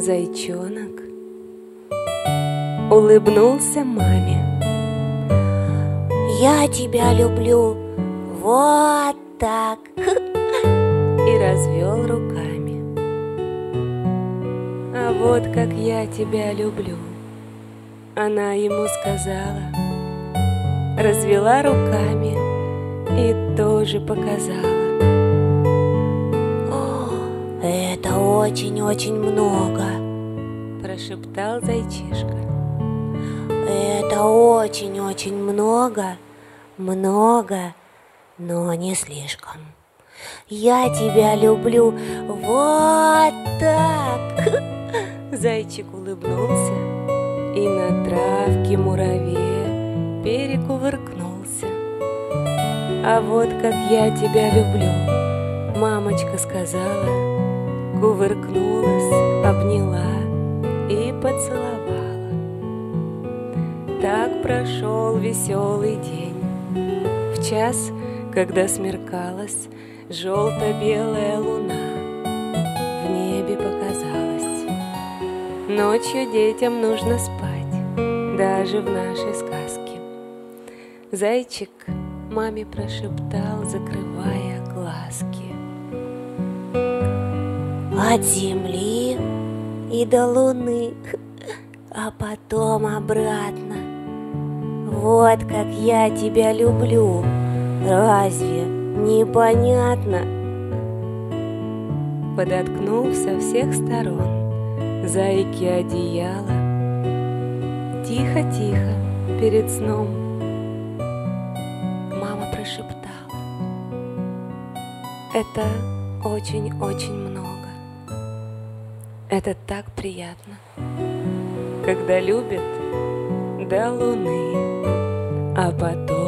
зайчонок улыбнулся маме. Я тебя люблю вот так. И развел руками. А вот как я тебя люблю, она ему сказала, развела руками и тоже показала. Это очень-очень много, прошептал зайчишка. Это очень-очень много, много, но не слишком. Я тебя люблю вот так. Зайчик улыбнулся и на травке мураве перекувыркнулся. А вот как я тебя люблю, мамочка сказала, кувыркнулась, обняла и поцеловала. Так прошел веселый день. В час, когда смеркалась желто-белая луна, в небе показалось. Ночью детям нужно спать, даже в нашей сказке. Зайчик маме прошептал, закрывая От земли и до луны, а потом обратно. Вот как я тебя люблю, разве непонятно? Подоткнул со всех сторон зайки одеяло. Тихо-тихо перед сном мама прошептала. Это очень-очень много. Это так приятно, когда любят до луны, а потом